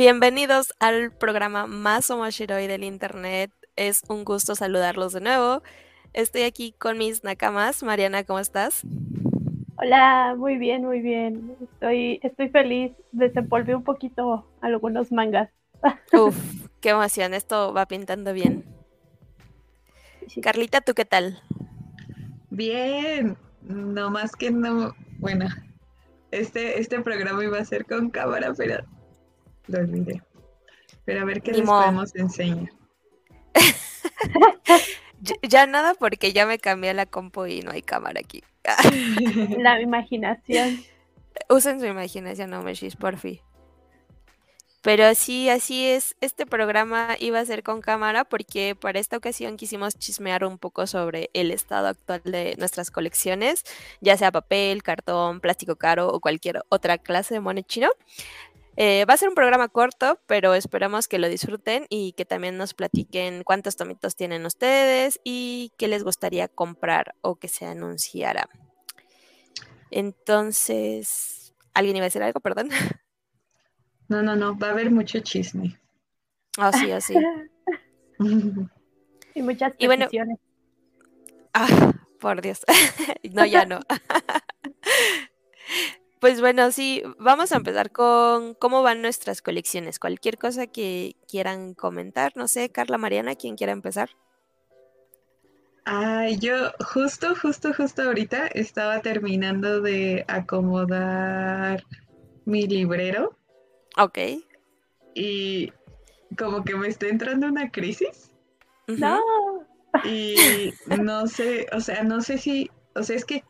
Bienvenidos al programa más omashiroi del internet. Es un gusto saludarlos de nuevo. Estoy aquí con mis nakamas. Mariana, ¿cómo estás? Hola, muy bien, muy bien. Estoy, estoy feliz. Desempolvé un poquito algunos mangas. Uf, qué emoción. Esto va pintando bien. Carlita, ¿tú qué tal? Bien, no más que no, bueno, este, este programa iba a ser con cámara, pero lo olvidé. Pero a ver qué les podemos enseñar. ya nada porque ya me cambié la compu y no hay cámara aquí. la imaginación. Usen su imaginación, no me por fin. Pero sí, así es. Este programa iba a ser con cámara porque para esta ocasión quisimos chismear un poco sobre el estado actual de nuestras colecciones, ya sea papel, cartón, plástico caro o cualquier otra clase de mono chino. Eh, va a ser un programa corto, pero esperamos que lo disfruten y que también nos platiquen cuántos tomitos tienen ustedes y qué les gustaría comprar o que se anunciara. Entonces, ¿alguien iba a decir algo? Perdón. No, no, no, va a haber mucho chisme. Así, así. y muchas peticiones. ah, por Dios. no, ya no. pues bueno, sí, vamos a empezar con cómo van nuestras colecciones. Cualquier cosa que quieran comentar, no sé, Carla Mariana, ¿quién quiera empezar? Ay, yo justo, justo, justo ahorita estaba terminando de acomodar mi librero Ok. Y como que me está entrando una crisis. No. Y no sé, o sea, no sé si, o sea, es que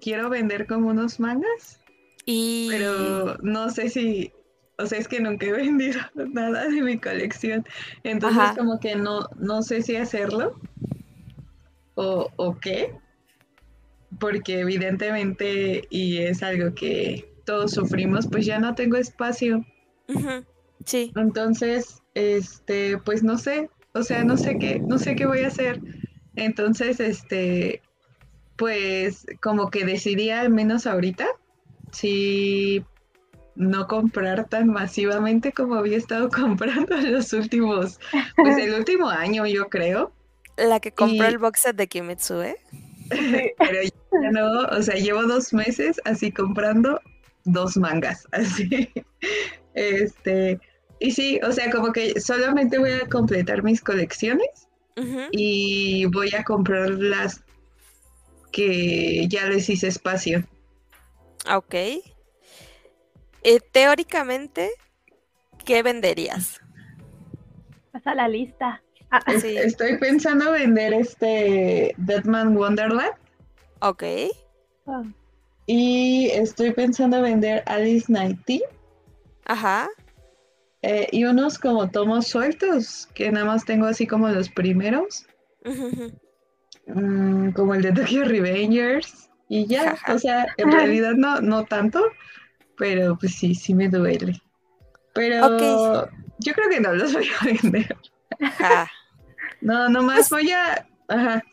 quiero vender como unos mangas. Y... Pero no sé si, o sea, es que nunca he vendido nada de mi colección. Entonces como que no, no sé si hacerlo o, o qué. Porque evidentemente, y es algo que todos sufrimos, pues ya no tengo espacio Sí. Entonces, este, pues no sé, o sea, no sé qué, no sé qué voy a hacer. Entonces, este, pues como que decidí al menos ahorita, si no comprar tan masivamente como había estado comprando en los últimos, pues el último año yo creo. La que compró el box set de Kimetsu, ¿eh? Pero ya no, o sea, llevo dos meses así comprando dos mangas, así. Este, y sí, o sea, como que solamente voy a completar mis colecciones y voy a comprar las que ya les hice espacio. Ok. Eh, teóricamente, ¿qué venderías? Pasa la lista. Ah, estoy pensando vender este Deadman Wonderland. Ok. Ah. Y estoy pensando vender Alice Nighty. Ajá. Eh, y unos como tomos sueltos, que nada más tengo así como los primeros. Mm, como el de Tokyo Revengers. Y ya, o sea, en realidad no, no tanto, pero pues sí, sí me duele. Pero yo creo que no los voy a vender. Ajá. no, nomás pues voy a... Ajá.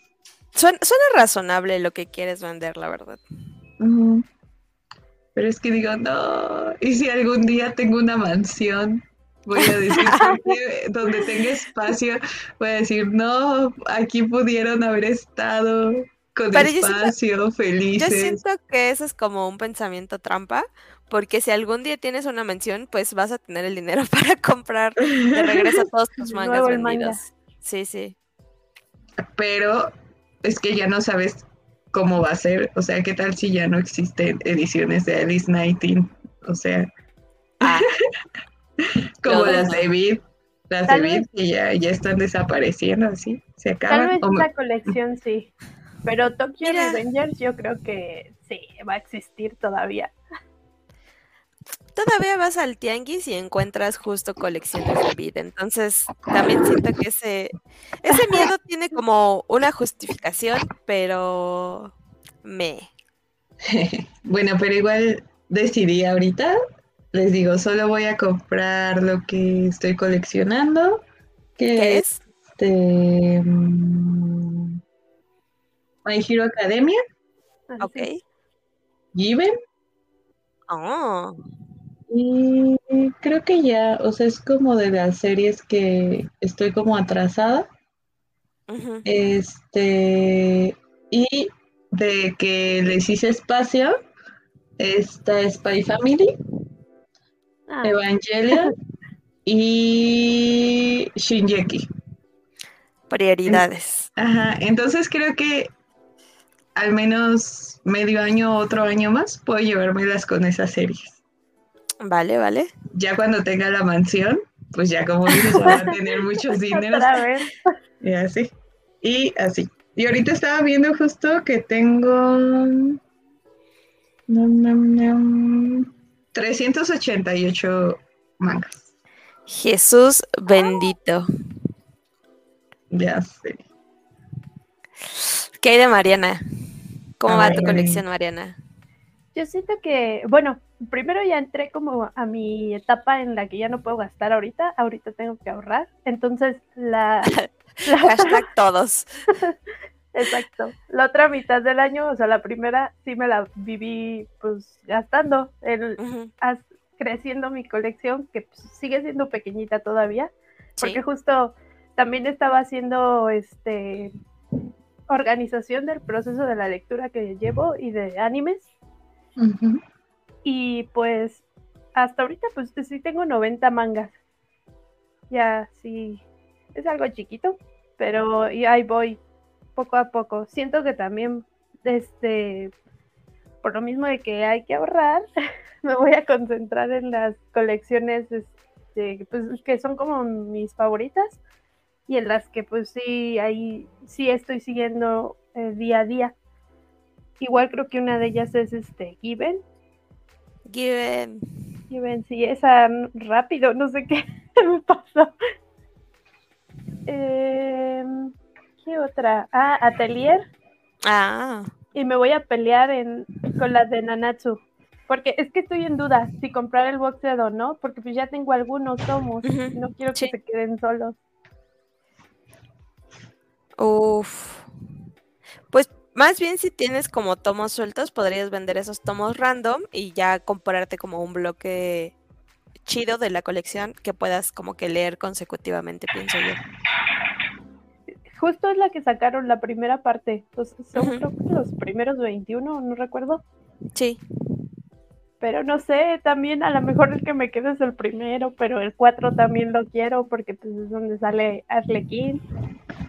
Suena, razonable lo que quieres vender, la verdad. Pero es que digo, no, y si algún día tengo una mansión, voy a decir, donde tenga espacio, voy a decir, no, aquí pudieron haber estado con espacio, felices. Yo siento que eso es como un pensamiento trampa, porque si algún día tienes una mansión, pues vas a tener el dinero para comprar de regreso todos tus mangas vendidos. Sí, sí. Pero es que ya no sabes cómo va a ser. O sea, ¿qué tal si ya no existen ediciones de Alice Nighting? O sea, ah. como las de Vid, las de Vid que ya, ya están desapareciendo así, se acaban. Tal vez esa colección sí, pero Tokyo Revengers yo creo que sí, va a existir todavía. Todavía vas al tianguis y encuentras justo colecciones de vida. Entonces, también siento que ese, ese miedo tiene como una justificación, pero me. bueno, pero igual decidí ahorita. Les digo, solo voy a comprar lo que estoy coleccionando. Que es? Este, mm, My Hero Academia. Ok. Given. Oh. Y creo que ya, o sea, es como de las series que estoy como atrasada. Este, y de que les hice espacio, está Spy Family, Ah, Evangelion y Shinjeki. Prioridades. Ajá, entonces creo que al menos medio año, otro año más, puedo llevármelas con esas series. Vale, vale. Ya cuando tenga la mansión, pues ya como dices, va a tener muchos dineros y así. Y así. Y ahorita estaba viendo justo que tengo Nam, nam, nam. 388 mangas. Jesús bendito. Ya sé. ¿Qué hay de Mariana? ¿Cómo va tu colección, Mariana? Yo siento que, bueno, primero ya entré como a mi etapa en la que ya no puedo gastar ahorita, ahorita tengo que ahorrar, entonces la, la Hashtag todos. exacto, la otra mitad del año, o sea, la primera sí me la viví pues gastando, el, Ujú, as- creciendo mi colección, que pues, sigue siendo pequeñita todavía, sí. porque justo también estaba haciendo este organización del proceso de la lectura que llevo y de animes. Y pues hasta ahorita pues sí tengo 90 mangas. Ya sí, es algo chiquito, pero y ahí voy poco a poco. Siento que también, este, por lo mismo de que hay que ahorrar, me voy a concentrar en las colecciones este, pues, que son como mis favoritas y en las que pues sí, ahí sí estoy siguiendo eh, día a día. Igual creo que una de ellas es este Given, Given. Given, sí, esa n- rápido, no sé qué me pasó. Em, ¿Qué otra? Ah, Atelier. Ah, Y me voy a pelear en, con las de Nanatsu. Porque es que estoy en duda si comprar el box set o no, porque pues ya tengo algunos tomos. No quiero que se queden solos. Uf. Pues más bien si tienes como tomos sueltos, podrías vender esos tomos random y ya comprarte como un bloque chido de la colección que puedas como que leer consecutivamente, pienso yo. Justo es la que sacaron la primera parte. Pues son creo que los primeros 21, no recuerdo. Sí, Pero no sé, también a lo mejor el que me quede es el primero, pero el 4 también lo quiero porque pues es donde sale Arlequín.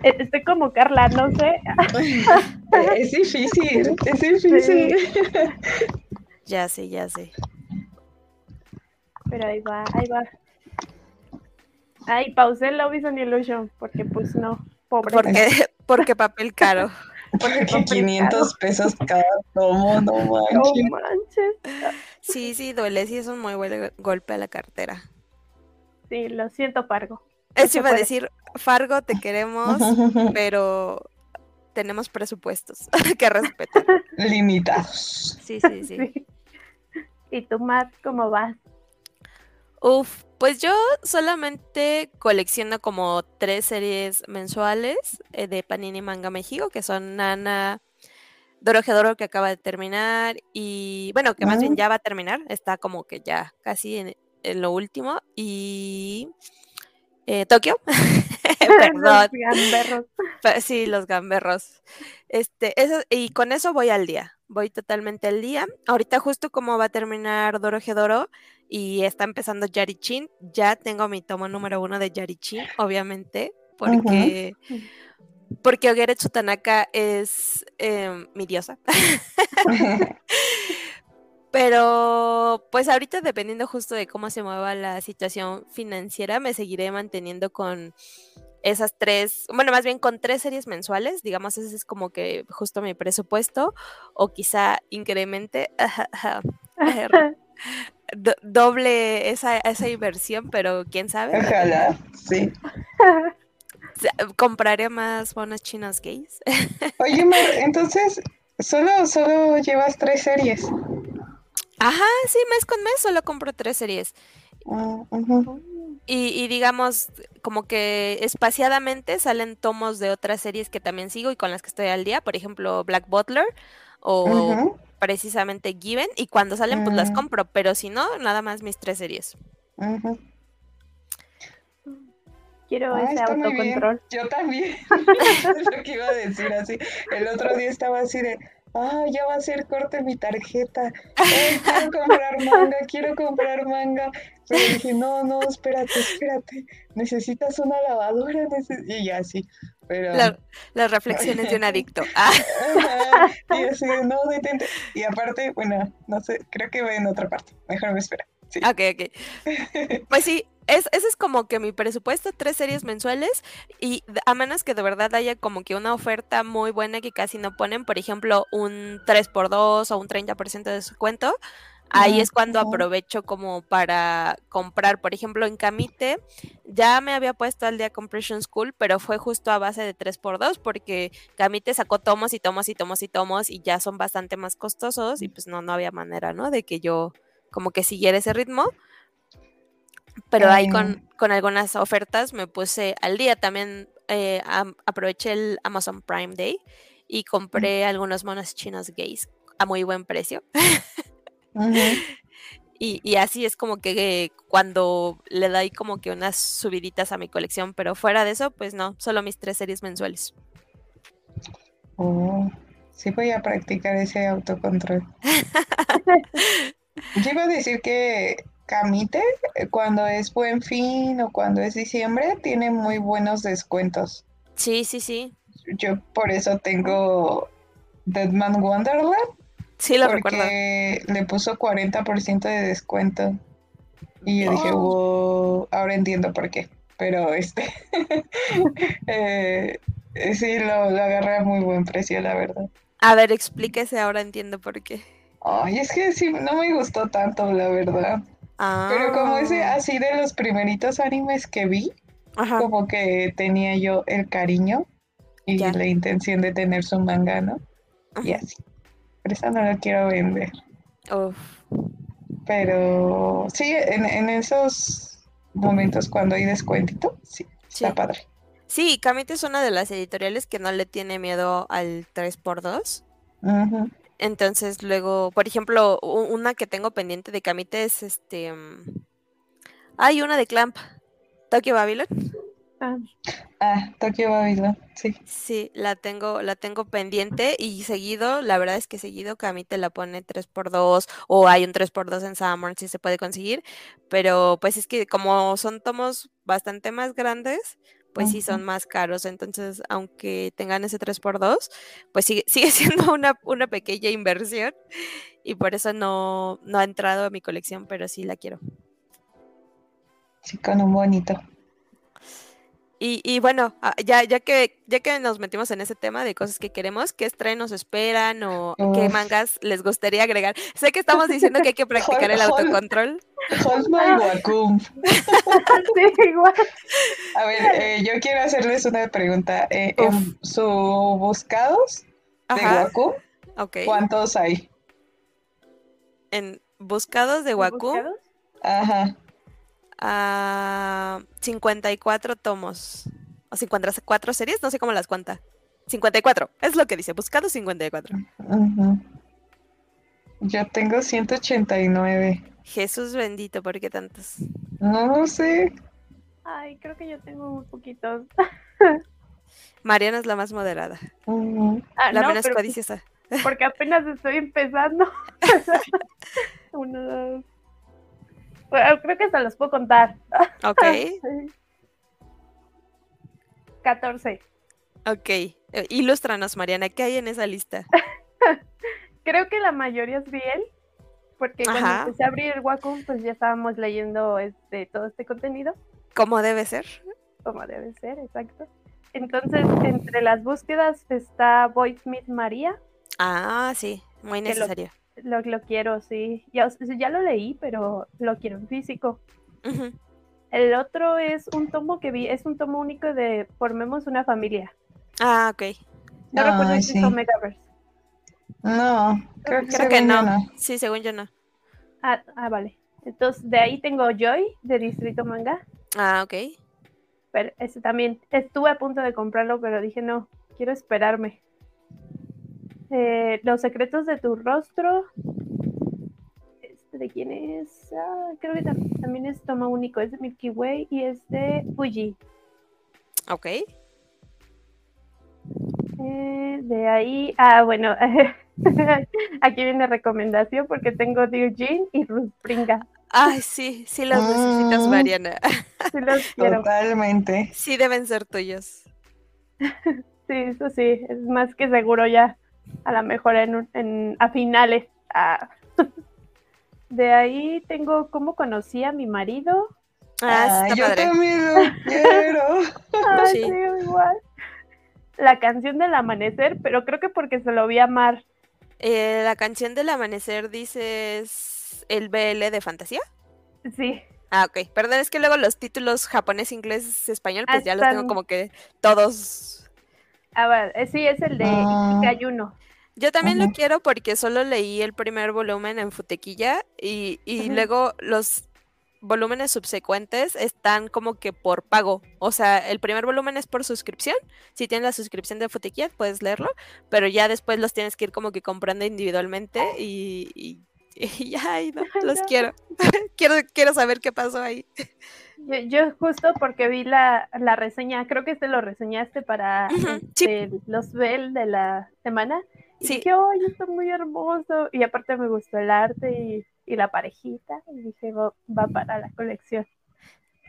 E- Estoy como Carla, no sé. Es difícil, es difícil. ya sé, ya sé. Pero ahí va, ahí va. Ay, pausé Love is an Illusion porque pues no, pobre. Porque, porque papel caro. Porque papel 500 pesos cada tomo, no No manches. manches. Sí, sí, duele, sí es un muy buen golpe a la cartera. Sí, lo siento, Pargo. Eso iba a decir, Fargo, te queremos, pero tenemos presupuestos que respetar. Limitados. Sí, sí, sí. Sí. ¿Y tú, Matt, cómo vas? Uf, pues yo solamente colecciono como tres series mensuales eh, de Panini Manga México, que son Nana, Dorohedoro que acaba de terminar y bueno, que más bien ya va a terminar, está como que ya casi en, en lo último y eh, Tokio, perdón, Los gamberros. Sí, los gamberros. Este, eso, y con eso voy al día. Voy totalmente al día. Ahorita justo como va a terminar Dorohedoro y está empezando Yarichin, ya tengo mi tomo número uno de Yarichin, obviamente, porque, porque Ogeretsu Tanaka es em, mi diosa. Pero pues ahorita dependiendo justo de cómo se mueva la situación financiera, me seguiré manteniendo con esas tres, bueno, más bien con tres series mensuales, digamos, ese es como que justo mi presupuesto, o quizá incremente do- doble esa, esa inversión, pero quién sabe, Ojalá, sí. Compraré más bonos chinos gays. Oye, Mar, entonces, solo, solo llevas tres series. Ajá, sí, mes con mes solo compro tres series. Ah. Y, y digamos, como que espaciadamente salen tomos de otras series que también sigo y con las que estoy al día, por ejemplo, Black Butler o precisamente Given y cuando salen pues las Mm. compro, pero si no, nada más mis tres series. Quiero Ah, ese autocontrol. Yo también. es lo que iba a decir así. El otro día estaba así de, ah, ya va a ser corte mi tarjeta. Quiero comprar manga, quiero comprar manga. Pero dije, no, no, espérate, espérate. Necesitas una lavadora. neces-". Y ya sí. Pero. La- las reflexiones de un adicto. Ah, Ajá, Y así de, no, detente. Y aparte, bueno, no sé, creo que voy en otra parte. Mejor me espera. Sí. ok, ok. Pues sí, es, ese es como que mi presupuesto, tres series mensuales, y a menos que de verdad haya como que una oferta muy buena que casi no ponen, por ejemplo, un 3x2 o un 30% de descuento, ahí Ujú, es cuando aprovecho como para comprar, por ejemplo, en Camite, ya me había puesto al día Compression School, pero fue justo a base de 3x2, porque Camite sacó tomos y tomos y tomos y tomos, y ya son bastante más costosos, y pues no, no había manera, ¿no? De que yo como que siguiera ese ritmo. Pero ahí con, con algunas ofertas me puse al día. También eh, am- aproveché el Amazon Prime Day y compré algunos monos chinos gays a muy buen precio. Y, y así es como que eh, cuando le doy como que unas subiditas a mi colección, pero fuera de eso, pues no, solo mis tres series mensuales. Oh, sí voy a practicar ese autocontrol. Yo iba a decir que Camite, eh, cuando es Buen Fin o cuando es diciembre, tiene muy buenos descuentos. Sí, sí, sí. Yo por eso tengo Deadman Wonderland, Sí, lo recuerdo. le puso 40% de descuento. Y yo dije, Oh. wow, ahora entiendo por qué. Pero este, eh, sí, lo, lo agarré a muy buen precio, la verdad. A ver, explíquese, ahora entiendo por qué. Ay, es que sí, no me gustó tanto, la verdad. Pero como ese Ah, así de los primeritos animes que vi, Ajá. como que tenía yo el cariño y Ya. la intención de tener su manga, ¿no? Y así. Por eso no lo quiero vender. Uf. Pero sí, en, en esos momentos cuando hay descuentito, sí, está padre. Sí, Camite es una de las editoriales que no le tiene miedo al 3x2. Ujú. Entonces, luego, por ejemplo, una que tengo pendiente de Camite es este. mm, Hay una de Clamp, Tokyo Babylon. Ah, Ah, Tokyo Babylon, sí. Sí, la tengo, la tengo pendiente y seguido, la verdad es que seguido Camite la pone 3x2 o hay un 3x2 en Summer si se puede conseguir, pero pues es que como son tomos bastante más grandes, pues sí son más caros, entonces aunque tengan ese 3x2, pues sigue, sigue siendo una, una pequeña inversión y por eso no, no ha entrado a mi colección, pero sí la quiero. Sí, con un bonito. Y, y bueno, ah, ya, ya que ya que nos metimos en ese tema de cosas que queremos, ¿qué estrenos esperan o qué mangas les gustaría agregar? Sé que estamos diciendo que hay que practicar el autocontrol. Wacom. sí, igual. A ver, eh, yo quiero hacerles una pregunta. Eh, en su buscados de Wacom. ¿cuántos hay? En buscados de Wacom, ¿Buscados? Ajá. Ah, 54 tomos. O 54 series, no sé cómo las cuenta. 54, es lo que dice, buscados 54. ujú. Yo tengo 189. Jesús bendito, ¿por qué tantos? No lo sé. Ay, creo que yo tengo muy poquitos. Mariana es la más moderada. Ah, la no, menos codiciosa. porque apenas estoy empezando. Uno, dos. Creo que hasta los puedo contar. Ok. 14. Ok, eh, ilústranos, Mariana, ¿qué hay en esa lista? Creo que la mayoría es Biel, porque cuando Ajá. empecé a abrir el Wacom, pues ya estábamos leyendo este, todo este contenido, ¿Cómo debe ser? como debe ser, exacto. Entonces, entre las búsquedas está Voice Meet María, Ah, sí, muy necesario. Lo, lo quiero, sí. Ya, ya lo leí, pero lo quiero en físico. El otro es un tomo que vi, es un tomo único de Formemos una familia. Ah, ok. No recuerdo si sí. es Omegaverse. No, creo que, Creo que según yo no. Sí, según yo no. Ah, ah, vale. Entonces, de ahí tengo Joy, de Distrito Manga. Ah, ok. Pero ese también, estuve a punto de comprarlo, pero dije no, quiero esperarme. Eh, Los secretos de tu rostro. Este, ¿De quién es? Ah, creo que tam- también es toma único. Es de Milky Way y es de Fuji. Ok. Eh, de ahí. Ah, bueno. Aquí viene recomendación porque tengo Dear Jean y Ruth Pringa. Ay, sí, sí los necesitas, Mm. Mariana. Sí, los quiero. Totalmente. Sí deben ser tuyos. Sí, eso sí. Es más que seguro ya. A lo mejor en, un- en- a finales. Ah. De ahí tengo cómo conocí a mi marido. Ah, Ah, está yo padre. también lo quiero. Ay, Sí. sí, igual. La canción del amanecer, pero creo que porque se lo vi amar. Eh, la canción del amanecer dices el BL de fantasía. Sí, Ah, ok. Perdón, es que luego los títulos japonés, inglés, español, pues ya los tengo como que todos. A ver, eh, sí, es el de Ah. Ayuno. Yo también lo quiero porque solo leí el primer volumen en Futequilla y, y luego los volúmenes subsecuentes están como que por pago. O sea, el primer volumen es por suscripción. Si tienes la suscripción de Futequilla, puedes leerlo, pero ya después los tienes que ir como que comprando individualmente y, y, y ya, ay, no, los No. quiero. quiero. Quiero saber qué pasó ahí. Yo, yo justo porque vi la, la reseña, creo que este lo reseñaste para este, los Bell de la semana. Y Sí. dije, ¡ay, está muy hermoso! Y aparte me gustó el arte y, y la parejita. Y dije, va, va para la colección.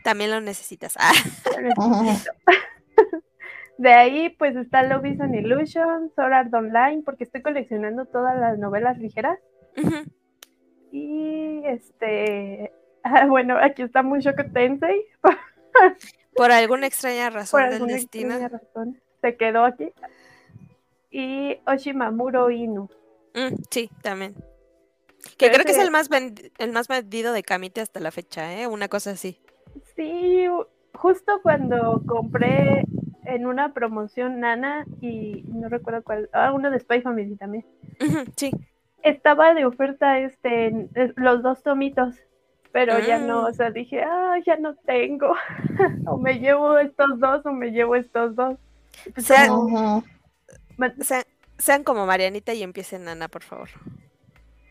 También lo necesitas. Ah, Lo. De ahí, pues está Love is an Illusion, Sword Art Online, porque estoy coleccionando todas las novelas ligeras. Y este. Ah, bueno, aquí está Mushoku Tensei. Por alguna extraña razón Por del alguna destino. extraña razón. Se quedó aquí. Y Oshimamuro Inu. Mm, sí, también. Que creo que es el más el más vendido de Kamite hasta la fecha, ¿eh? Una cosa así. Sí, justo cuando compré en una promoción Nana y no recuerdo cuál, ah, uno de Spy Family también. Sí. Estaba de oferta este los dos tomitos, pero ya no, Mm. o sea, dije, ah, ya no tengo. o me llevo estos dos o me llevo estos dos. Pues Sean, sean como Marianita y empiecen Ana, por favor.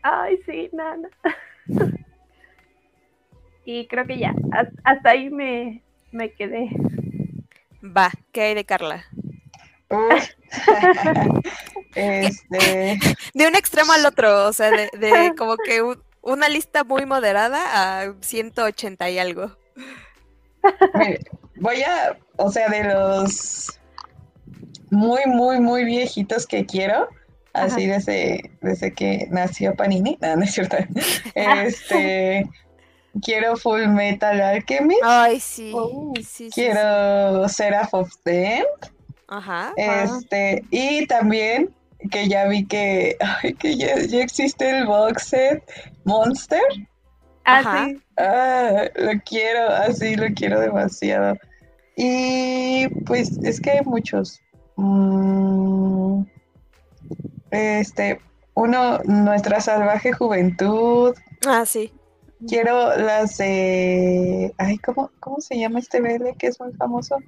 Ay, sí, Nana. y creo que ya, has- hasta ahí me, me quedé. Va, ¿qué hay de Carla? Este, De un extremo al otro, o sea, de, de como que un- una lista muy moderada a 180 y algo. voy a, o sea, de los muy, muy, muy viejitos que quiero, así desde, desde que nació Panini, no, no es cierto. Este, quiero Full Metal Alchemist, Ay, sí. Oh, sí, sí, sí. quiero Seraph of the End, Ajá. Este, y también que ya vi que, ay, que ya, ya existe el box set Monster. Ah, Ajá. Ah, lo quiero, así lo quiero demasiado. Y pues es que hay muchos. Mm, este, uno, Nuestra Salvaje Juventud. Ah, sí. Quiero las de. Ay, ¿cómo, cómo se llama este BL que es muy famoso?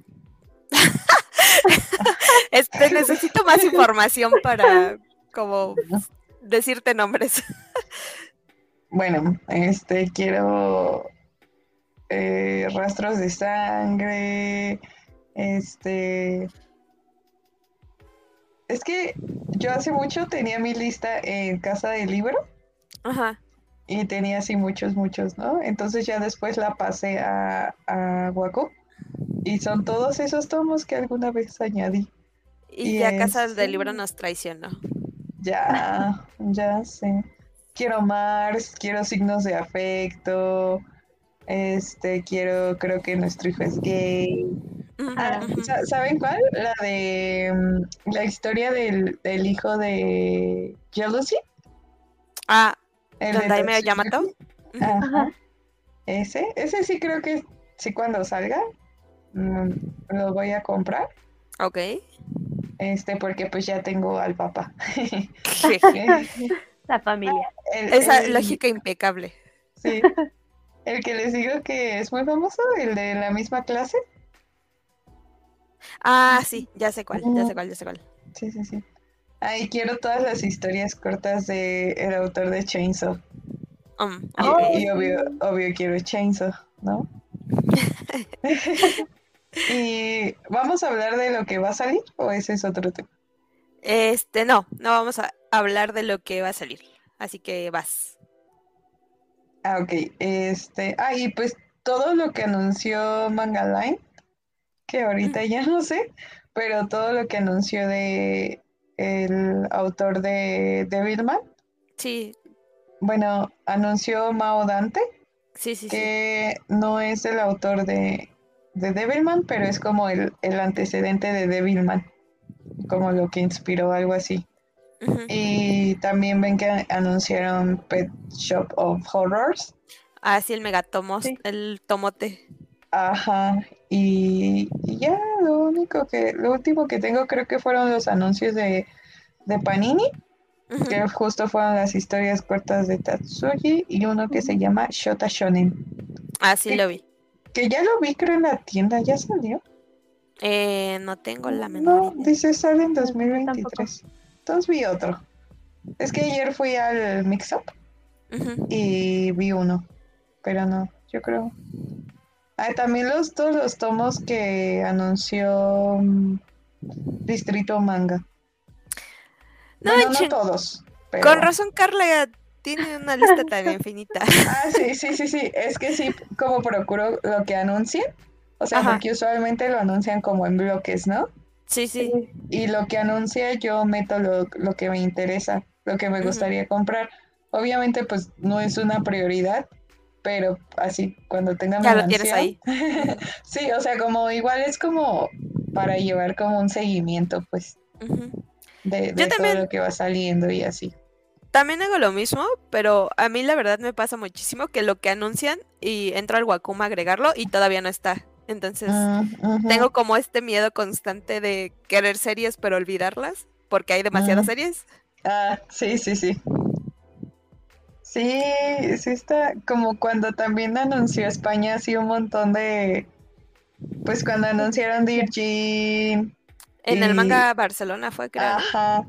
Este, necesito más información para como decirte nombres. Bueno, este, quiero eh, rastros de sangre, este... Es que yo hace mucho tenía mi lista en casa del libro Ajá. y tenía así muchos, muchos, ¿no? Entonces ya después la pasé a, a Wacom y son todos esos tomos que alguna vez añadí. Y Y ya Casa este- del Libro nos traicionó. Ya, ya sé. Quiero Mars, quiero signos de afecto. Este, quiero, creo que nuestro hijo es gay. Ah, ¿Saben cuál? La de mm, la historia del, del hijo de Jealousy. Ah, el de Tatsuya. Yamato. Ajá. Ese, ese sí creo que sí cuando salga mm, lo voy a comprar. Ok. Este, porque pues ya tengo al papá. La familia. El- Esa el- lógica impecable. Sí. El que les digo que es muy famoso, el de la misma clase. Ah, sí, ya sé cuál, ya sé cuál, ya sé cuál. Sí, sí, sí. Ay, quiero todas las historias cortas de el autor de Chainsaw. Um, Y, y obvio, obvio quiero Chainsaw, ¿no? y vamos a hablar de lo que va a salir o ese es otro tema. Este, no, no vamos a hablar de lo que va a salir. Así que vas. Ah, ok. Este, ah, y pues todo lo que anunció Manga Line, que ahorita ya no sé, pero todo lo que anunció de el autor de Devilman, Sí, bueno, anunció Mao Dante, sí, sí, sí. que no es el autor de, de Devilman, pero es como el, el antecedente de Devilman, como lo que inspiró algo así. Y también ven que anunciaron Pet Shop of Horrors. Ah, sí, el megatomos, Sí. el tomote. Ajá, y, y ya lo único que, lo último que tengo creo que fueron los anuncios de, de Panini, que justo fueron las historias cortas de Tatsuji y uno que se llama Shota Shonen, Ah, sí, lo vi. Que ya lo vi creo en la tienda, ¿ya salió? Eh, no tengo la menor No, idea. dice sale en No, 2023. Entonces vi otro. Es que ayer fui al Mix Up y vi uno, pero no, yo creo. Ah, también los todos los tomos que anunció mm, Distrito Manga. No, Bueno, no todos, pero... Con razón, Carla tiene una lista tan infinita. Ah, sí, sí, sí, sí. Es que sí, como procuro lo que anuncien. O sea, Ajá. porque usualmente lo anuncian como en bloques, ¿no? Sí, sí. Y lo que anuncia yo meto lo, lo que me interesa, lo que me gustaría comprar. Obviamente, pues no es una prioridad, pero así cuando tenga mi Ya lo tienes ahí. Sí, o sea, como igual es como para llevar como un seguimiento, pues, de, Yo de todo también. lo que va saliendo y así. También hago lo mismo, pero a mí la verdad me pasa muchísimo que lo que anuncian y entro al Wacom a agregarlo y todavía no está. Entonces, ujú. tengo como este miedo constante de querer series pero olvidarlas porque hay demasiadas series. Ah, sí, sí, sí. Sí, sí está como cuando también anunció España así un montón de, pues cuando anunciaron Virgin, En el manga Barcelona fue, creo. ajá,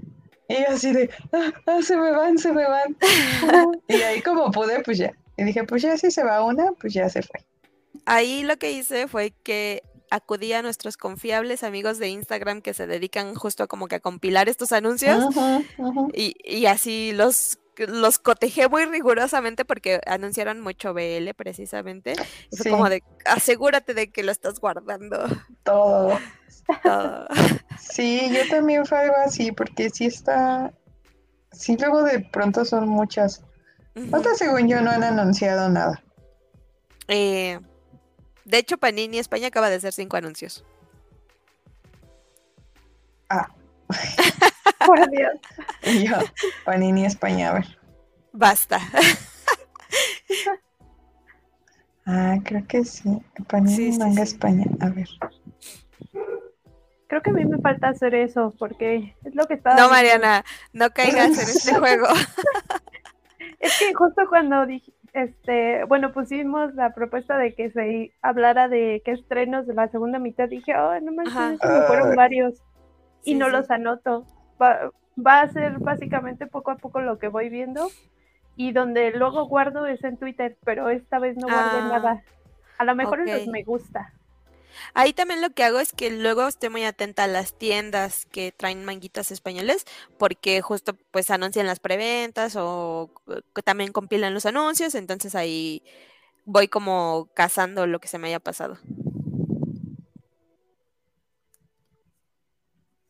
y yo así de, ah, ah, se me van, se me van. Y ahí como pude, pues ya. Y dije, pues ya si se va una, pues ya se fue. Ahí lo que hice fue que acudí a nuestros confiables amigos de Instagram que se dedican justo a como que a compilar estos anuncios Ujú, ujú. y, y así los, los cotejé muy rigurosamente porque anunciaron mucho BL precisamente. Fue Sí, como de, asegúrate de que lo estás guardando todo. Todo. Sí, yo también fue algo así, porque sí está, sí luego de pronto son muchas. Otras según yo no han anunciado nada. Eh, de hecho, Panini España acaba de hacer cinco anuncios. Por Dios. Y yo, Panini España, a ver. Basta. Ah, creo que sí. Panini Sí, sí, Manga sí. España, a ver. Creo que a mí me falta hacer eso porque es lo que estaba. No. Mariana, no caigas en este juego. Es que justo cuando dije, este, bueno, pusimos la propuesta de que se hablara de qué estrenos de la segunda mitad, dije, oh, no manches, me fueron varios y Sí, no sí. los anoto. Va, va a ser básicamente poco a poco lo que voy viendo y donde luego guardo es en Twitter, pero esta vez no guardé Ah, nada. A lo mejor en los me gusta. Ahí también lo que hago es que luego estoy muy atenta a las tiendas que traen manguitas españoles, porque justo pues anuncian las preventas o eh, también compilan los anuncios, entonces ahí voy como cazando lo que se me haya pasado.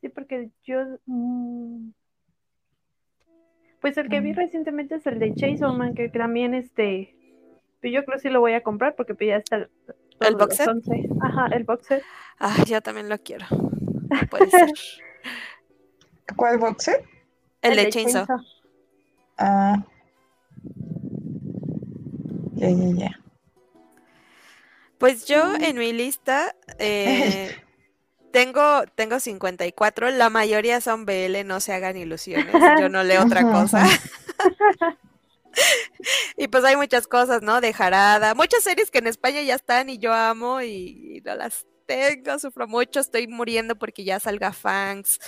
Sí, porque yo... mm, Pues el que vi Mm. recientemente es el de Chainsaw Man, que también este... pues Yo creo que sí lo voy a comprar porque pues ya está... todos box set? 11. Ajá, el box set. Ay, yo también lo quiero. Puede ser. ¿Cuál box set? El de Chainsaw. Ah. Ya, ya, ya. Pues yo en mi lista eh, tengo, tengo 54, la mayoría son BL, no se hagan ilusiones, yo no leo otra cosa. Y pues hay muchas cosas, ¿no? De Jarada, muchas series que en España ya están y yo amo y, no las tengo, sufro mucho, estoy muriendo porque ya salga Fangs.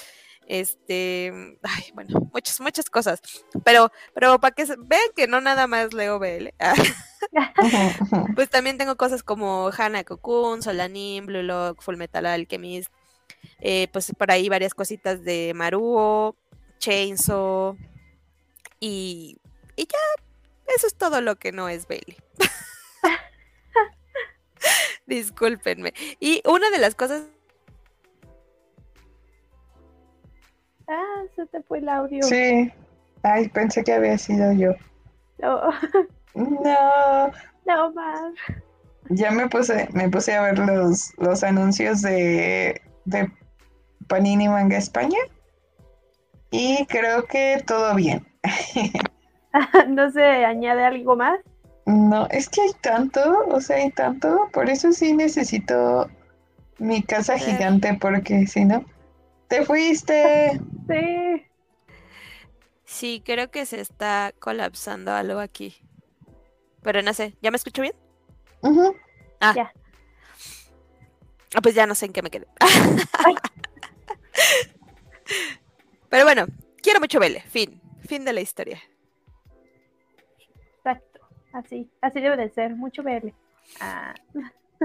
Este, ay, bueno, muchas, muchas cosas. Pero, pero para que se- vean que no nada más leo BL. Pues también tengo cosas como Hana Cocoon, Solanin, Blue Lock, Full Metal Alchemist, eh, pues por ahí varias cositas de Maruo, Chainsaw y, y ya, eso es todo lo que no es Bailey. Discúlpenme. Y una de las cosas, Ah, se te fue el audio. Sí. Ay, pensé que había sido yo. No, No. no más. Ya me puse, me puse a ver los, los anuncios de, de Panini Manga España. Y creo que todo bien. ¿No se añade algo más? No, es que hay tanto, o sea, hay tanto. Por eso sí necesito mi casa gigante, porque si no, te fuiste. Sí. sí, creo que se está colapsando algo aquí. Pero no sé, ¿ya me escucho bien? Ah. Ya. Ah, pues ya no sé en qué me quedé. Pero bueno, quiero mucho Vele. Fin. Fin de la historia. Así, así debe de ser. Mucho verle. Ah,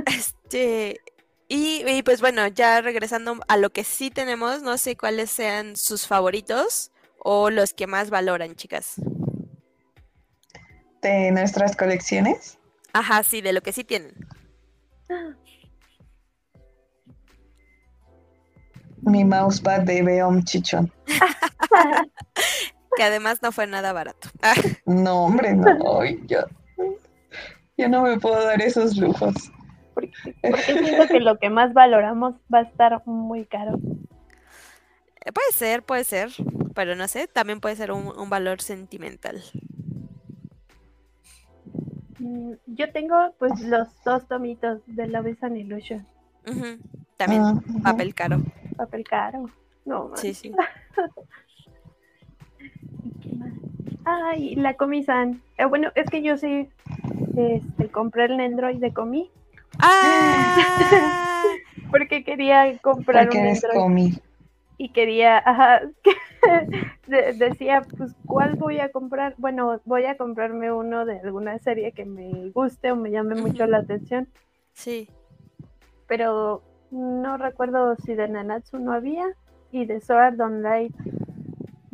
Este. Y, y pues bueno, ya regresando a lo que sí tenemos, no sé cuáles sean sus favoritos o los que más valoran, chicas. De nuestras colecciones. Ajá, sí, de lo que sí tienen. Mi mousepad de Beom Chichón. Que además no fue nada barato. Ah, No, hombre, no. Yo, yo no me puedo dar esos lujos. porque, porque siento que lo que más valoramos va a estar muy caro. eh, puede ser, puede ser. Pero no sé, también puede ser un, un valor sentimental. Mm, Yo tengo pues los dos tomitos de Love is an Illusion. También, Ah, papel caro. Papel caro. No, man. Sí, sí. ¿Y qué más? Ay, la Comi-san. Eh, bueno, es que yo sí este, compré el Nendroid de Comi ¡Ah! porque quería comprar Porque un eres Nendroid comi. y quería, ajá, de- decía, pues, ¿cuál voy a comprar? Bueno, voy a comprarme uno de alguna serie que me guste o me llame mucho la atención, Sí. pero no recuerdo si de Nanatsu no había y de Sword Online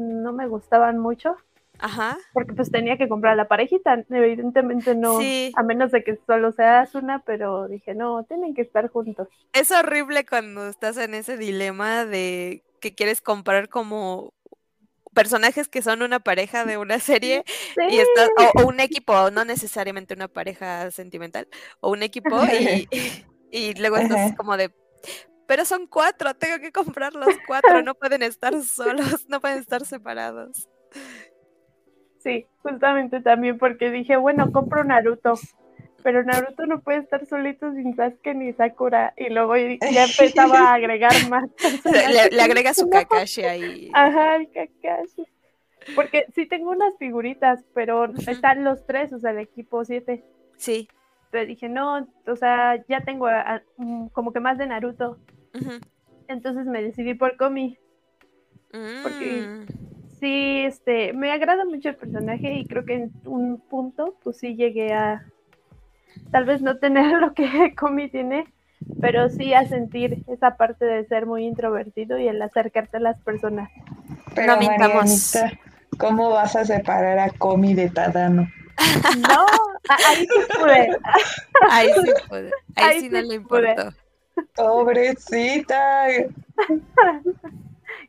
no me gustaban mucho. Ajá. Porque pues tenía que comprar la parejita, evidentemente no, Sí. a menos de que solo seas una, pero dije, no, tienen que estar juntos. Es horrible cuando estás en ese dilema de que quieres comprar como personajes que son una pareja de una serie Sí, y estás, o, o un equipo, no necesariamente una pareja sentimental, o un equipo y, y luego estás como de, pero son cuatro, tengo que comprar los cuatro, no pueden estar solos, no pueden estar separados. sí, justamente también porque dije, bueno, compro Naruto, pero Naruto no puede estar solito sin Sasuke ni Sakura, y luego ya empezaba a agregar más. Le, agrega su Kakashi ahí. Ajá, el Kakashi. Porque sí tengo unas figuritas, pero están los tres, o sea, el equipo 7. Sí. Pero dije, no, o sea, ya tengo a- a- mm, como que más de Naruto. Entonces me decidí por Komi. Porque- Mm, Sí, este, me agrada mucho el personaje y creo que en un punto, pues sí llegué a tal vez no tener lo que Komi tiene, pero sí a sentir esa parte de ser muy introvertido y el acercarte a las personas. Pero No mintamos. Marianita, ¿cómo vas a separar a Comi de Tadano? No, ahí sí pude. Ahí sí puede. Ahí, Ahí sí no sí le pude. Pobrecita.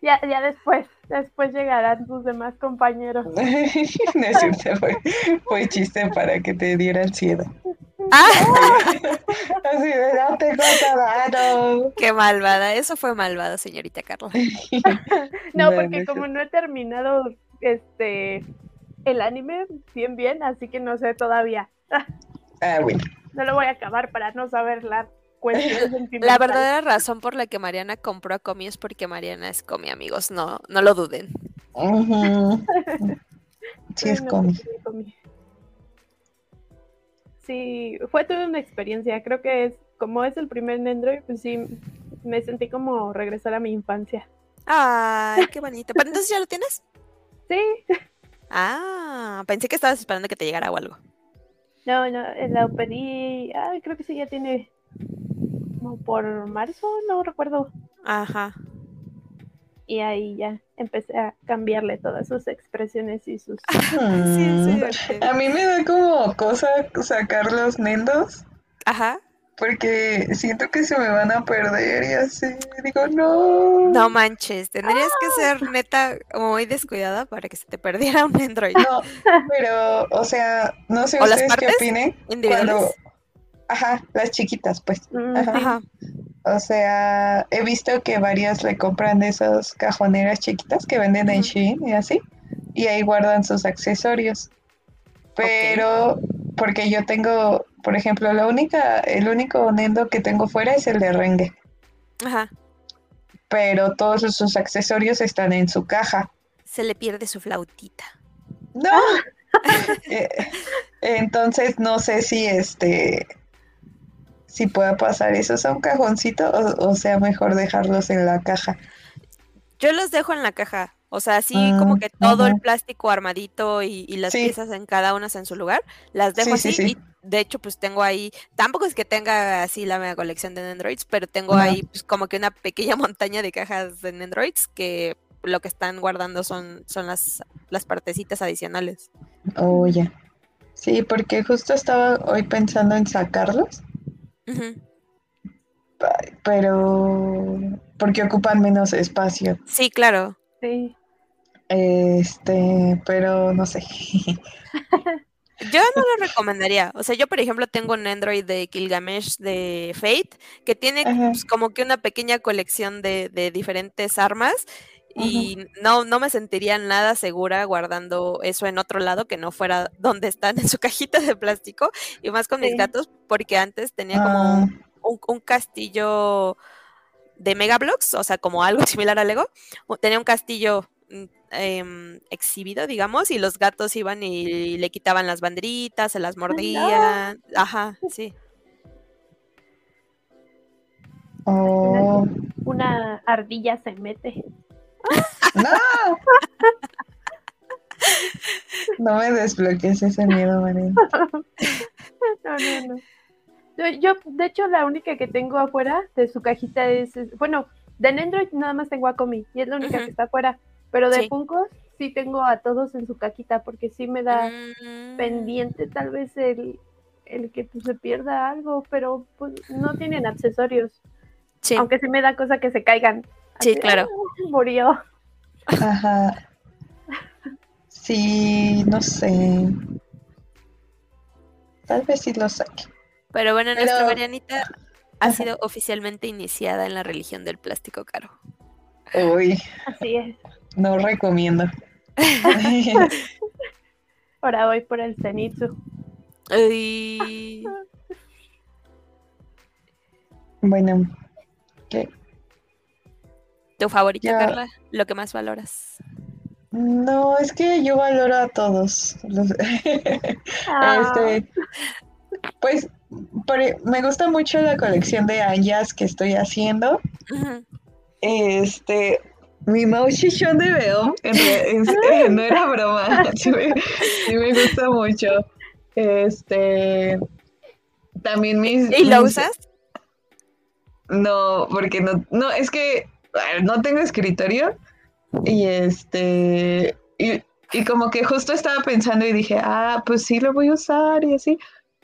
Ya, ya después, después llegarán tus demás compañeros. No es cierto, fue, fue chiste para que te diera ansiedad. ¡Ah! Así de, Tadano. ¡Qué malvada! Eso fue malvado, señorita Carla. No, No, porque no como no he terminado este el anime bien bien, así que no sé todavía. Ah, bueno. No lo voy a acabar para no saber la. La verdadera razón por la que Mariana compró a Comi es porque Mariana es Comi, amigos. No, no lo duden. Sí, es Comi. sí, fue toda una experiencia. Creo que es, como es el primer Nendroid, pues sí, me sentí como regresar a mi infancia. Ay, qué bonito. ¿Pero entonces ya lo tienes? Sí. Ah, pensé que estabas esperando que te llegara o algo. No, no, eh, la pedí. Ay, creo que sí, ya tiene. Como por marzo, no recuerdo. Ajá. Y ahí ya empecé a cambiarle todas sus expresiones y sus. Sí, sí, divertido. A mí me da como cosa sacar los nendos Ajá. porque siento que se me van a perder y así. Digo, no. No manches, tendrías que ser neta muy descuidada para que se te perdiera un Android. No, pero, o sea, no sé ¿O las ustedes qué opinen individuales? cuando... Ajá, las chiquitas, pues. Mm, Ajá. Ajá. O sea, he visto que varias le compran de esas cajoneras chiquitas que venden en Ujú. Shein y así, y ahí guardan sus accesorios. Pero, porque yo tengo, por ejemplo, la única, el único Nendo que tengo fuera es el de Renge, Ajá. pero todos sus accesorios están en su caja. Se le pierde su flautita. No. Eh, Entonces no sé si este si pueda pasar esos a un cajoncito o, o sea mejor dejarlos en la caja. Yo los dejo en la caja. O sea, así Mm, como que todo el plástico armadito y, y las Sí. piezas en cada una en su lugar, las dejo Sí, así. sí, sí. Y de hecho, pues tengo ahí, tampoco es que tenga así la mega colección de Androids, pero tengo ahí pues como que una pequeña montaña de cajas de Androids que lo que están guardando son, son las, las partecitas adicionales. Oh, ya. Sí, porque justo estaba hoy pensando en sacarlos, Pa- pero porque ocupan menos espacio. Sí, claro. sí. Este, pero no sé. Yo no lo recomendaría. O sea, yo, por ejemplo, tengo un Android de Gilgamesh de Fate que tiene pues, como que una pequeña colección de, de diferentes armas y no, no me sentiría nada segura guardando eso en otro lado que no fuera donde están en su cajita de plástico y más con mis gatos porque antes tenía como Ah, un, un castillo de Megablocks, o sea, como algo similar a Lego. Tenía un castillo mm, em, exhibido, digamos, y los gatos iban y le quitaban las banderitas, se las mordían. Ajá, sí. oh, Una ardilla se mete. No. No me desbloquees ese miedo, Mariana. No, no, no. Yo, yo, de hecho, la única que tengo afuera de su cajita es, es- bueno, de Android nada más tengo a Comi y es la única que está afuera, pero de Sí. Funkos sí tengo a todos en su cajita porque sí me da Mm, pendiente tal vez el, el que pues, se pierda algo, pero pues no tienen accesorios, Sí, aunque sí me da cosa que se caigan. Sí, claro. "Ah, murió. Ajá. Sí, no sé. Tal vez sí lo saque. pero bueno, nuestra pero- Marianita ha Ajá. sido oficialmente iniciada en la religión del plástico caro. Uy, Así es. no recomiendo. Ahora voy por el Zenitsu. Ay, bueno, ¿qué? ¿Tu favorito, Ya. Carla? Lo que más valoras. No, es que yo valoro a todos. los- Ah, Este, pues por- me gusta mucho la colección de Anyas que estoy haciendo. Este, mi chichón de re- en- no era broma, sí me, sí me gusta mucho. Este, también mis... ¿Y lo mis- usas? No, porque no, no, es que no tengo escritorio y este, y, y como que justo estaba pensando y dije, ah, pues sí lo voy a usar y así.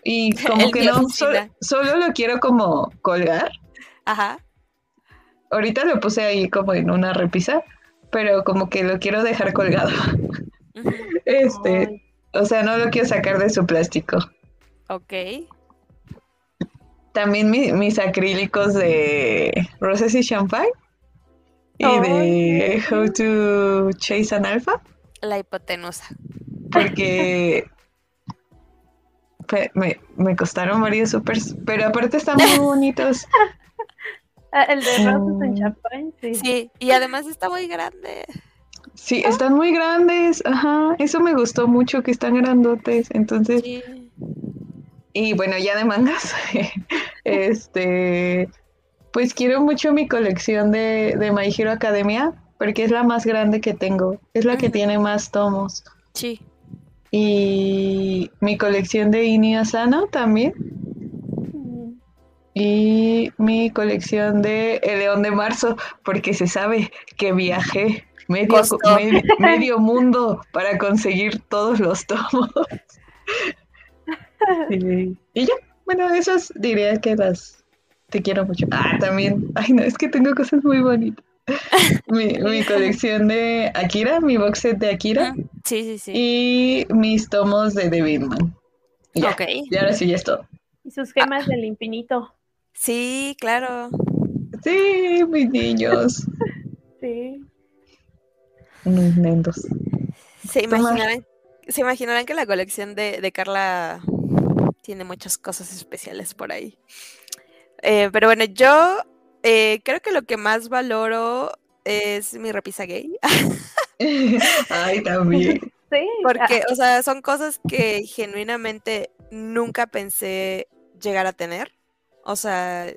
Y como que no, solo lo quiero como colgar. Ajá. Ahorita lo puse ahí como en una repisa, pero como que lo quiero dejar colgado. Este, ay, o sea, no lo quiero sacar de su plástico. Ok. También mi- mis acrílicos de Roses y Champagne y de. How to Chase an Alpha, La hipotenusa. porque me, me costaron varios supers, pero aparte están muy bonitos. ah, el de rosas en Mm. champán, sí. Sí, y además está muy grande. Sí, están muy grandes, ajá, eso me gustó mucho que están grandotes, entonces, Sí. y bueno, ya de mangas, este, pues quiero mucho mi colección de, de My Hero Academia, porque es la más grande que tengo, es la que tiene más tomos. Sí. Y mi colección de Inio Asano también. Y mi colección de El León de Marzo, porque se sabe que viajé medio, mundo para conseguir todos los tomos. Y, y ya, bueno, esas diría que las te quiero mucho. Ah, también, ay no, es que tengo cosas muy bonitas. Mi, mi colección de Akira, mi box set de Akira. Sí, sí, sí. y mis tomos de Devilman. Y ya, Ok. y ahora sí ya es todo. Y sus gemas del infinito. Sí, claro. Sí, mis niños. Sí. Mis nendos. Se imaginarán, se imaginarán que la colección de, de Carla tiene muchas cosas especiales por ahí. Eh, pero bueno, yo eh, creo que lo que más valoro es mi repisa gay. Ay, también. Sí. Porque, o sea, son cosas que genuinamente nunca pensé llegar a tener. O sea,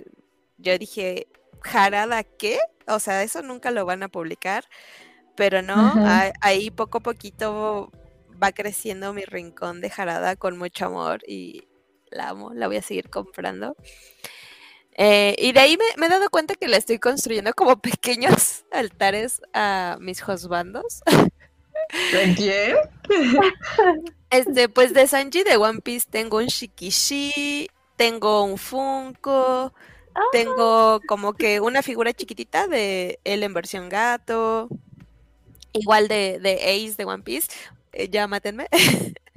yo dije, ¿jarada qué? O sea, eso nunca lo van a publicar. Pero no, ahí poco a poquito va creciendo mi rincón de jarada con mucho amor y la amo, la voy a seguir comprando. Eh, y de ahí me, me he dado cuenta que le estoy construyendo como pequeños altares a mis husbandos. ¿De quién? Este, pues de Sanji de One Piece tengo un Shikishi, tengo un Funko, Ah. tengo como que una figura chiquitita de él en versión gato, igual de, de Ace de One Piece, eh, ya mátenme.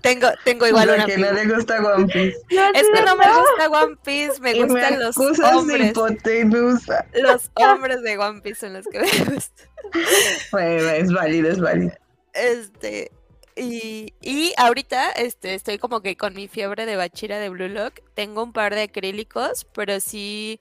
tengo, tengo igual una que no le gusta One Piece. Es que no me gusta One Piece, me Y me gustan los hombres. hipotenusa. Los hombres de One Piece son los que me gustan. Bueno, es válido, es válido. Este, y, y ahorita este, estoy como que con mi fiebre de bachira de Blue Lock. Tengo un par de acrílicos, pero sí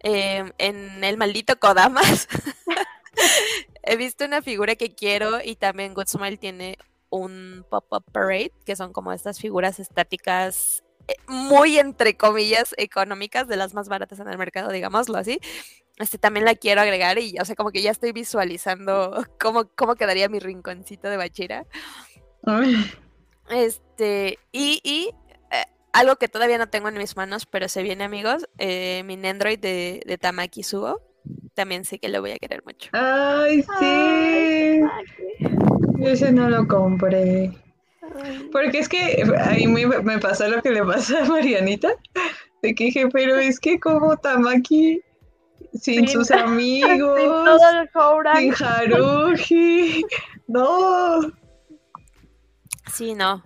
em, en el maldito Kodamas. He visto una figura que quiero y también Goodsmile tiene un Pop-Up Parade, que son como estas figuras estáticas eh, muy entre comillas económicas, de las más baratas en el mercado, digámoslo así. Este también la quiero agregar y, o sea, como que ya estoy visualizando cómo, cómo quedaría mi rinconcito de bachira. Ay, Este, y, y, eh, algo que todavía no tengo en mis manos, pero se viene, amigos, eh, mi Nendroid de, de Tamaki Sugo. También sé que lo voy a querer mucho. Ay, Ay, sí. Ese no lo compré. Ay. Porque es que a mí me, me pasó lo que le pasó a Marianita. De que dije, pero es que como Tamaki sin Sin- sus Sin amigos, todo el sin Haruhi. No. Sí, no.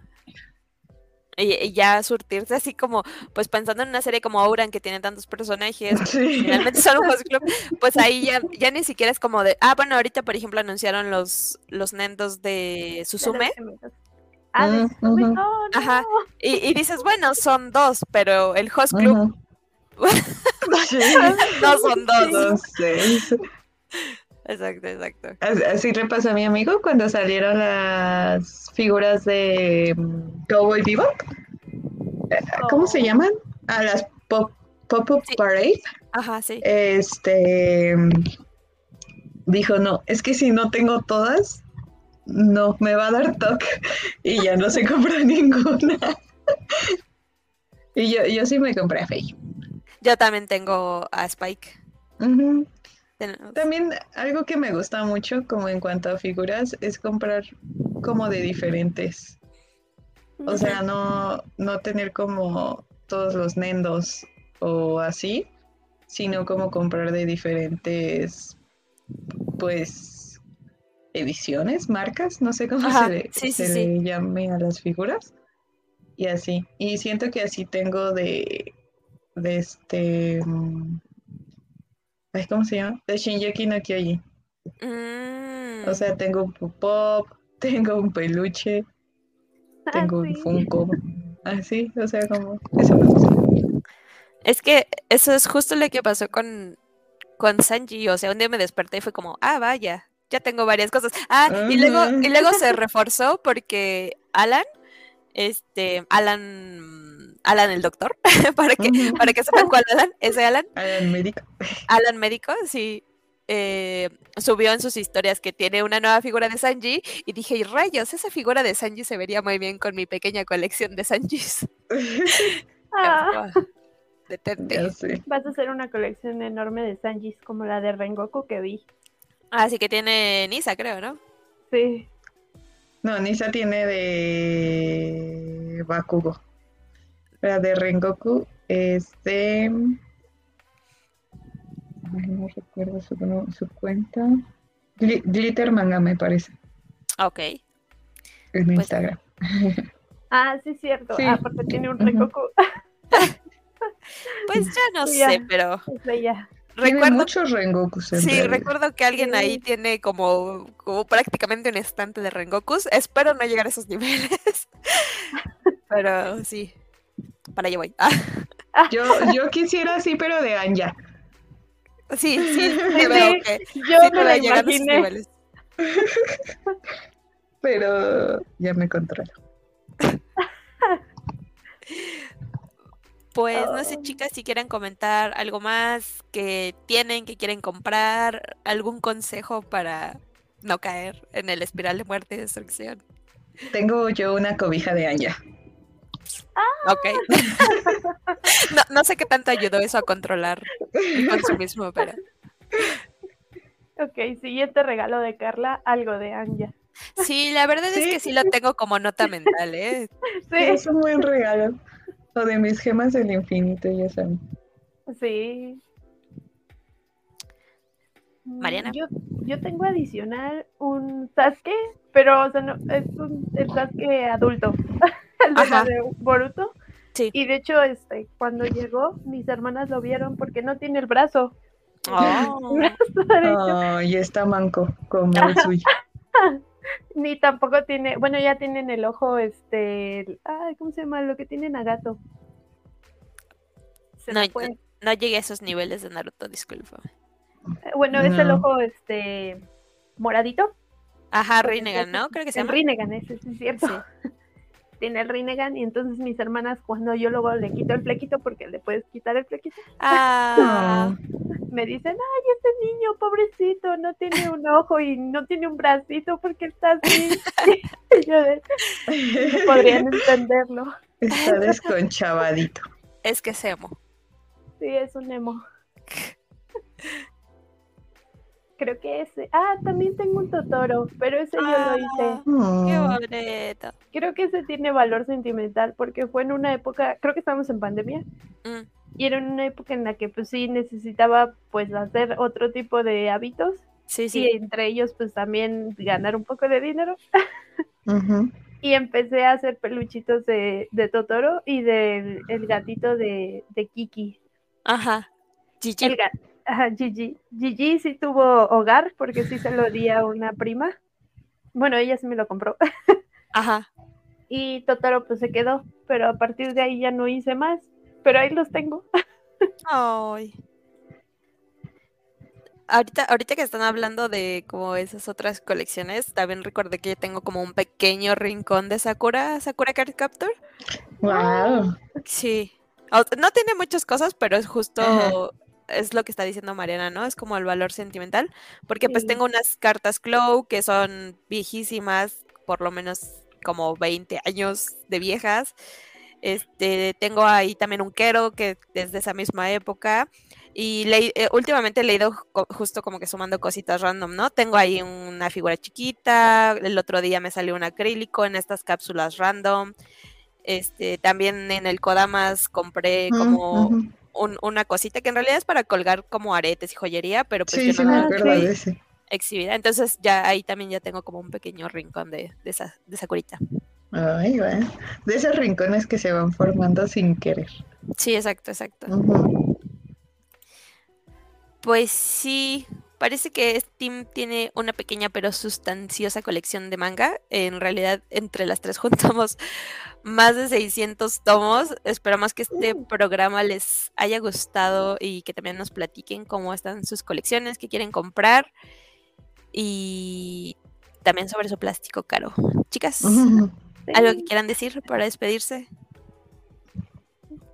Y, y ya surtirse así como, pues pensando en una serie como Ouran que tiene tantos personajes, Sí. finalmente son un host club, pues ahí ya, ya ni siquiera es como de, ah, bueno, ahorita por ejemplo anunciaron los, los nendos de Susume. Ah, de Mm, Susume. No, no. Ajá. y, y dices, bueno, son dos, pero el host club. Sí. no son dos. Entonces, Exacto, exacto. as- así le pasó a mi amigo cuando salieron las figuras de mm, Cowboy Bebop. Eh, ¿Cómo se Oh. llaman? A las Pop- Pop-Up Sí. Parade. Ajá, sí. Este dijo, no, es que si no tengo todas, no, me va a dar toque. Y ya no se compró ninguna. Y yo, yo sí me compré a Faye. Yo también tengo a Spike. Ujú. Tenemos- También algo que me gusta mucho, como en cuanto a figuras, es comprar como de diferentes. O sea, no, no tener como todos los nendos o así, sino como comprar de diferentes, pues, ediciones, marcas, no sé cómo Ajá, se le, sí, sí, se sí. le llame a las figuras. Y así. Y siento que así tengo de, de este, mm, ay, ¿cómo se llama? De Shinjeki no Kyojin. Mm, O sea, tengo un pop, tengo un peluche, Ah, tengo un sí. Funko. Así, o sea, como eso me gusta. Es que eso es justo lo que pasó con, con Sanji. O sea, un día me desperté y fue como, ah, vaya, ya tengo varias cosas. Ah, y luego, y luego se reforzó porque Alan, este, Alan, Alan el doctor, para que, para que sepan cuál Alan, ese Alan, Alan médico. Alan médico, sí, eh, subió en sus historias que tiene una nueva figura de Sanji y dije, rayos, esa figura de Sanji se vería muy bien con mi pequeña colección de Sanjis. Ah, Detente. Vas a hacer una colección enorme de Sanjis como la de Rengoku que vi. Así que tiene Nisa, creo, ¿no? Sí. No, Nisa tiene de Bakugo. La de Rengoku es de. Ay, no recuerdo su, no- su cuenta. Gli- Glitter Manga, me parece. Ok. En Pues- Instagram. Ah, sí, cierto. Sí. Ah, porque tiene un. Rengoku. Pues ya no Sí, ya. sé, pero Es. Tiene recuerdo muchos Rengokus en Sí, realidad. recuerdo que alguien ahí Sí. tiene como, como prácticamente un estante de Rengokus. Espero no llegar a esos niveles. Pero sí, para allá voy. Ah, Yo, yo quisiera así, pero de Anja. sí, sí, sí, Sí, veo sí, que Yo sí me la a llegar a imaginé. niveles. Pero ya me controlo. Pues no sé, Oh. chicas, si quieren comentar algo más que tienen, que quieren comprar, algún consejo para no caer en el espiral de muerte y destrucción. Tengo yo una cobija de Anja. Ok. no, no sé qué tanto ayudó eso a controlar el consumismo, pero. Ok, siguiente regalo de Carla, algo de Anja. Sí, la verdad es que sí lo tengo como nota mental, ¿eh? Sí, Es un buen regalo. O de mis gemas del infinito, ya saben. sí. Mm, Mariana. Yo, yo tengo adicional un Sasuke, pero o sea, no, es un el Sasuke adulto. el de, la de Boruto. Sí. Y de hecho, este, cuando llegó, mis hermanas lo vieron porque no tiene el brazo. Oh, El brazo derecho. Oh, y está manco, como el suyo. Ni tampoco tiene, bueno, ya tienen el ojo, este, el- ay, ¿cómo se llama? Lo que tiene Nagato. Se No, me fue. no llegué a esos niveles de Naruto, disculpa. Eh, Bueno, es el ojo, este, moradito. Ajá, Rinnegan, ¿no? Creo que se llama. Rinnegan, ese sí es cierto. Sí. Tiene el Rinnegan y entonces mis hermanas, cuando yo luego le quito el flequito, porque le puedes quitar el flequito, Ah, me dicen, ay, este niño, pobrecito, no tiene un ojo y no tiene un bracito porque está así. Y yo de, no podrían entenderlo. Está desconchavadito. es que es emo. Sí, es un emo. Creo que ese. Ah, también tengo un Totoro, pero ese yo lo hice. Ah, Qué Oh, bonito. Creo que ese tiene valor sentimental porque fue en una época, creo que estábamos en pandemia, Mm, y era en una época en la que pues sí necesitaba pues hacer otro tipo de hábitos Sí, y sí. entre ellos pues también ganar un poco de dinero. Y empecé a hacer peluchitos de, de Totoro y del el gatito de, de Kiki. Ajá. Gigi. El ga- ajá, Gigi. Gigi sí tuvo hogar porque sí se lo di a una prima. Bueno, ella sí me lo compró. Ajá. Y Totoro pues se quedó, pero a partir de ahí ya no hice más. Pero ahí los tengo. Ay. Ahorita, ahorita que están hablando de como esas otras colecciones, también recordé que yo tengo como un pequeño rincón de Sakura, Sakura Card Captor. Wow. Sí. No tiene muchas cosas, pero es justo, Ajá. Es lo que está diciendo Mariana, ¿no? Es como el valor sentimental, porque pues Sí. tengo unas cartas Clow que son viejísimas, por lo menos como 20 años de viejas. Este, tengo ahí también un Kero que es de esa misma época. Y leí- eh, últimamente he leído co- justo como que sumando cositas random, ¿no? Tengo ahí una figura chiquita, el otro día me salió un acrílico en estas cápsulas random. Este, también en el Kodamas compré como. Un- una cosita que en realidad es para colgar como aretes y joyería, pero pues Sí, yo sí no me la acuerdo sí. de ese. exhibida. Entonces ya ahí también ya tengo como un pequeño rincón de, de esa, de Sakurita. Ay, va. De esos rincones que se van formando sin querer. Sí, exacto, exacto. Pues sí, parece que Steam tiene una pequeña pero sustanciosa colección de manga. En realidad, entre las tres juntamos más de 600 tomos. Esperamos que este programa les haya gustado y que también nos platiquen cómo están sus colecciones, qué quieren comprar y también sobre su plástico caro. Chicas. ¿algo que quieran decir para despedirse?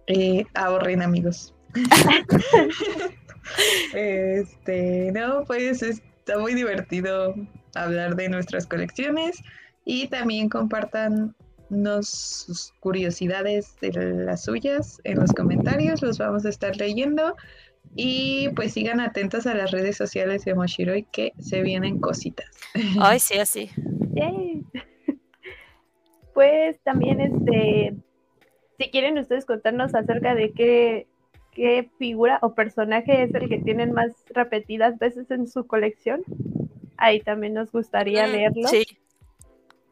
Eh, ahorren, amigos. Este, no, pues está muy divertido hablar de nuestras colecciones y también compartan sus curiosidades de las suyas en los comentarios, los vamos a estar leyendo y pues sigan atentos a las redes sociales de Moshiroi que se vienen cositas. Ay, sí, así. Pues también este si quieren ustedes contarnos acerca de qué, qué figura o personaje es el que tienen más repetidas veces en su colección, ahí también nos gustaría mm, leerlo. Sí.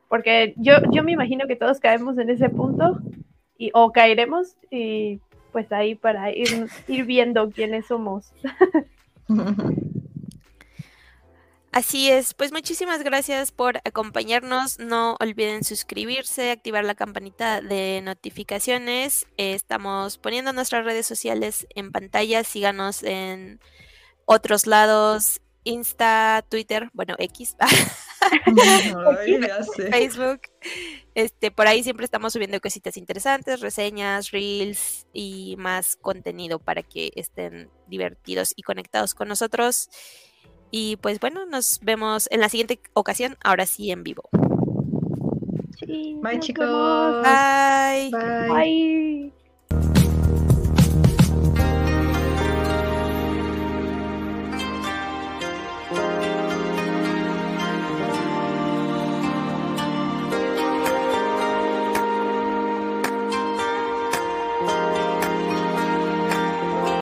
Porque yo, yo me imagino que todos caemos en ese punto y, o caeremos y pues ahí para ir, ir viendo quiénes somos. Así es, pues muchísimas gracias por acompañarnos. No olviden suscribirse, activar la campanita de notificaciones. estamos poniendo nuestras redes sociales en pantalla. Síganos en otros lados, Insta, Twitter, bueno, X, Facebook. Este, por ahí siempre estamos subiendo cositas interesantes, reseñas, reels y más contenido para que estén divertidos y conectados con nosotros. Y pues bueno, nos vemos en la siguiente ocasión, ahora sí en vivo. Bye chicos. Bye. Bye.